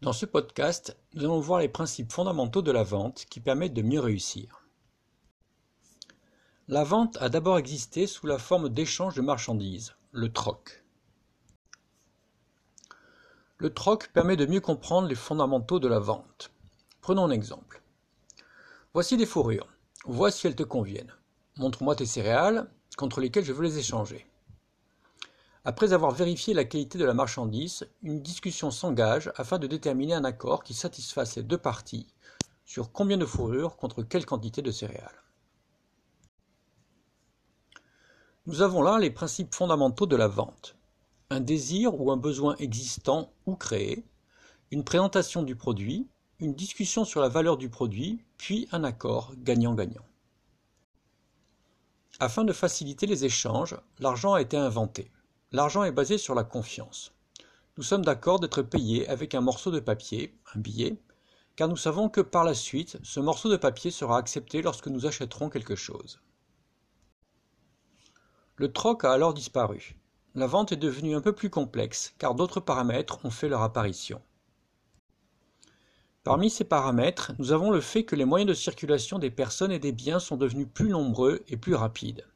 Dans ce podcast, nous allons voir les principes fondamentaux de la vente qui permettent de mieux réussir. La vente a d'abord existé sous la forme d'échange de marchandises, le troc. Le troc permet de mieux comprendre les fondamentaux de la vente. Prenons un exemple. Voici des fourrures. Vois si elles te conviennent. Montre-moi tes céréales contre lesquelles je veux les échanger. Après avoir vérifié la qualité de la marchandise, une discussion s'engage afin de déterminer un accord qui satisfasse les deux parties sur combien de fourrures contre quelle quantité de céréales. Nous avons là les principes fondamentaux de la vente. Un désir ou un besoin existant ou créé, une présentation du produit, une discussion sur la valeur du produit, puis un accord gagnant-gagnant. Afin de faciliter les échanges, l'argent a été inventé. L'argent est basé sur la confiance. Nous sommes d'accord d'être payés avec un morceau de papier, un billet, car nous savons que par la suite, ce morceau de papier sera accepté lorsque nous achèterons quelque chose. Le troc a alors disparu. La vente est devenue un peu plus complexe, car d'autres paramètres ont fait leur apparition. Parmi ces paramètres, nous avons le fait que les moyens de circulation des personnes et des biens sont devenus plus nombreux et plus rapides.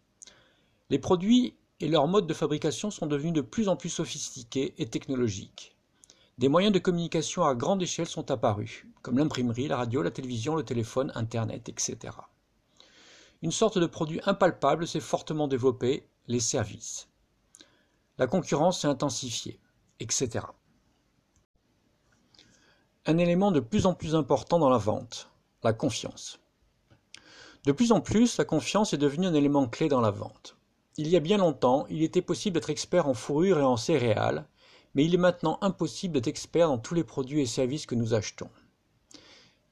Les produits et leurs modes de fabrication sont devenus de plus en plus sophistiqués et technologiques. Des moyens de communication à grande échelle sont apparus, comme l'imprimerie, la radio, la télévision, le téléphone, Internet, etc. Une sorte de produit impalpable s'est fortement développé, les services. La concurrence s'est intensifiée, etc. Un élément de plus en plus important dans la vente, la confiance. De plus en plus, la confiance est devenue un élément clé dans la vente. Il y a bien longtemps, il était possible d'être expert en fourrure et en céréales, mais il est maintenant impossible d'être expert dans tous les produits et services que nous achetons.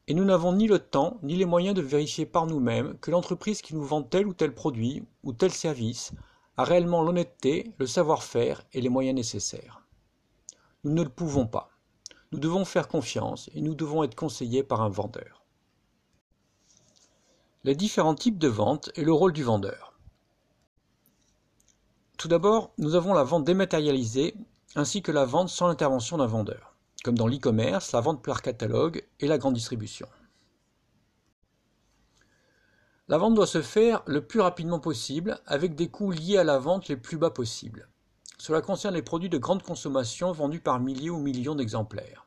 Et nous n'avons ni le temps ni les moyens de vérifier par nous-mêmes que l'entreprise qui nous vend tel ou tel produit ou tel service a réellement l'honnêteté, le savoir-faire et les moyens nécessaires. Nous ne le pouvons pas. Nous devons faire confiance et nous devons être conseillés par un vendeur. Les différents types de vente et le rôle du vendeur. Tout d'abord, nous avons la vente dématérialisée ainsi que la vente sans l'intervention d'un vendeur, comme dans l'e-commerce, la vente par catalogue et la grande distribution. La vente doit se faire le plus rapidement possible avec des coûts liés à la vente les plus bas possibles. Cela concerne les produits de grande consommation vendus par milliers ou millions d'exemplaires.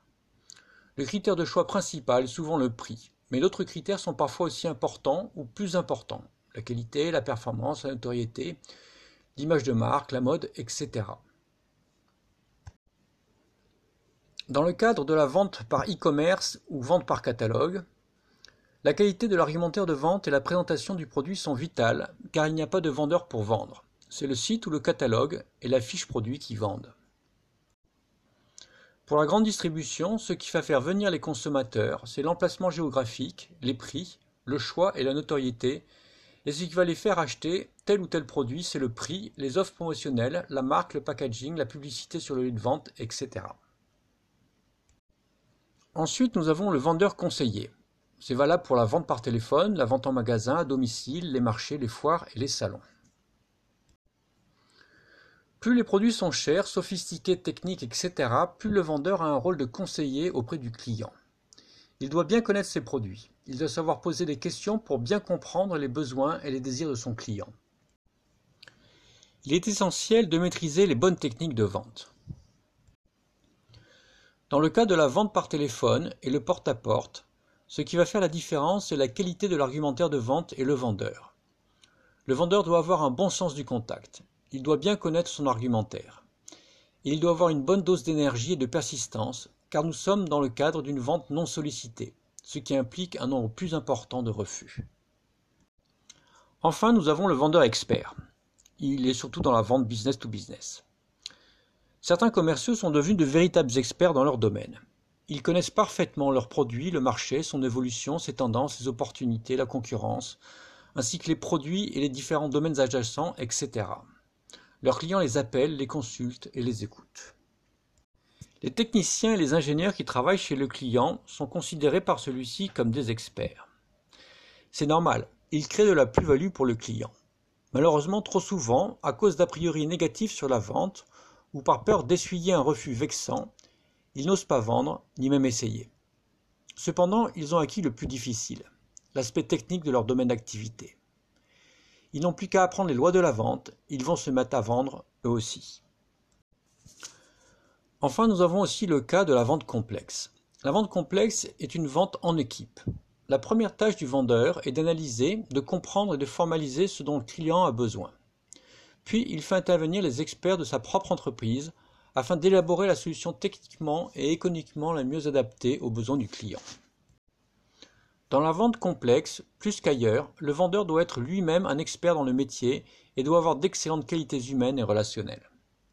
Le critère de choix principal est souvent le prix, mais d'autres critères sont parfois aussi importants ou plus importants. La qualité, la performance, la notoriété, l'image de marque, la mode, etc. Dans le cadre de la vente par e-commerce ou vente par catalogue, la qualité de l'argumentaire de vente et la présentation du produit sont vitales car il n'y a pas de vendeur pour vendre. C'est le site ou le catalogue et la fiche produit qui vendent. Pour la grande distribution, ce qui va faire venir les consommateurs, c'est l'emplacement géographique, les prix, le choix et la notoriété et ce qui va les faire acheter tel ou tel produit, c'est le prix, les offres promotionnelles, la marque, le packaging, la publicité sur le lieu de vente, etc. Ensuite, nous avons le vendeur conseillé. C'est valable pour la vente par téléphone, la vente en magasin, à domicile, les marchés, les foires et les salons. Plus les produits sont chers, sophistiqués, techniques, etc., plus le vendeur a un rôle de conseiller auprès du client. Il doit bien connaître ses produits. Il doit savoir poser des questions pour bien comprendre les besoins et les désirs de son client. Il est essentiel de maîtriser les bonnes techniques de vente. Dans le cas de la vente par téléphone et le porte-à-porte, ce qui va faire la différence, c'est la qualité de l'argumentaire de vente et le vendeur. Le vendeur doit avoir un bon sens du contact. Il doit bien connaître son argumentaire. il doit avoir une bonne dose d'énergie et de persistance, car nous sommes dans le cadre d'une vente non sollicitée ce qui implique un nombre plus important de refus. Enfin, nous avons le vendeur expert. Il est surtout dans la vente business to business. Certains commerciaux sont devenus de véritables experts dans leur domaine. Ils connaissent parfaitement leurs produits, le marché, son évolution, ses tendances, ses opportunités, la concurrence, ainsi que les produits et les différents domaines adjacents, etc. Leurs clients les appellent, les consultent et les écoutent. Les techniciens et les ingénieurs qui travaillent chez le client sont considérés par celui-ci comme des experts. C'est normal, ils créent de la plus-value pour le client. Malheureusement, trop souvent, à cause d'a priori négatifs sur la vente, ou par peur d'essuyer un refus vexant, ils n'osent pas vendre, ni même essayer. Cependant, ils ont acquis le plus difficile, l'aspect technique de leur domaine d'activité. Ils n'ont plus qu'à apprendre les lois de la vente, ils vont se mettre à vendre eux aussi. Enfin, nous avons aussi le cas de la vente complexe. La vente complexe est une vente en équipe. La première tâche du vendeur est d'analyser, de comprendre et de formaliser ce dont le client a besoin. Puis il fait intervenir les experts de sa propre entreprise afin d'élaborer la solution techniquement et économiquement la mieux adaptée aux besoins du client. Dans la vente complexe, plus qu'ailleurs, le vendeur doit être lui-même un expert dans le métier et doit avoir d'excellentes qualités humaines et relationnelles.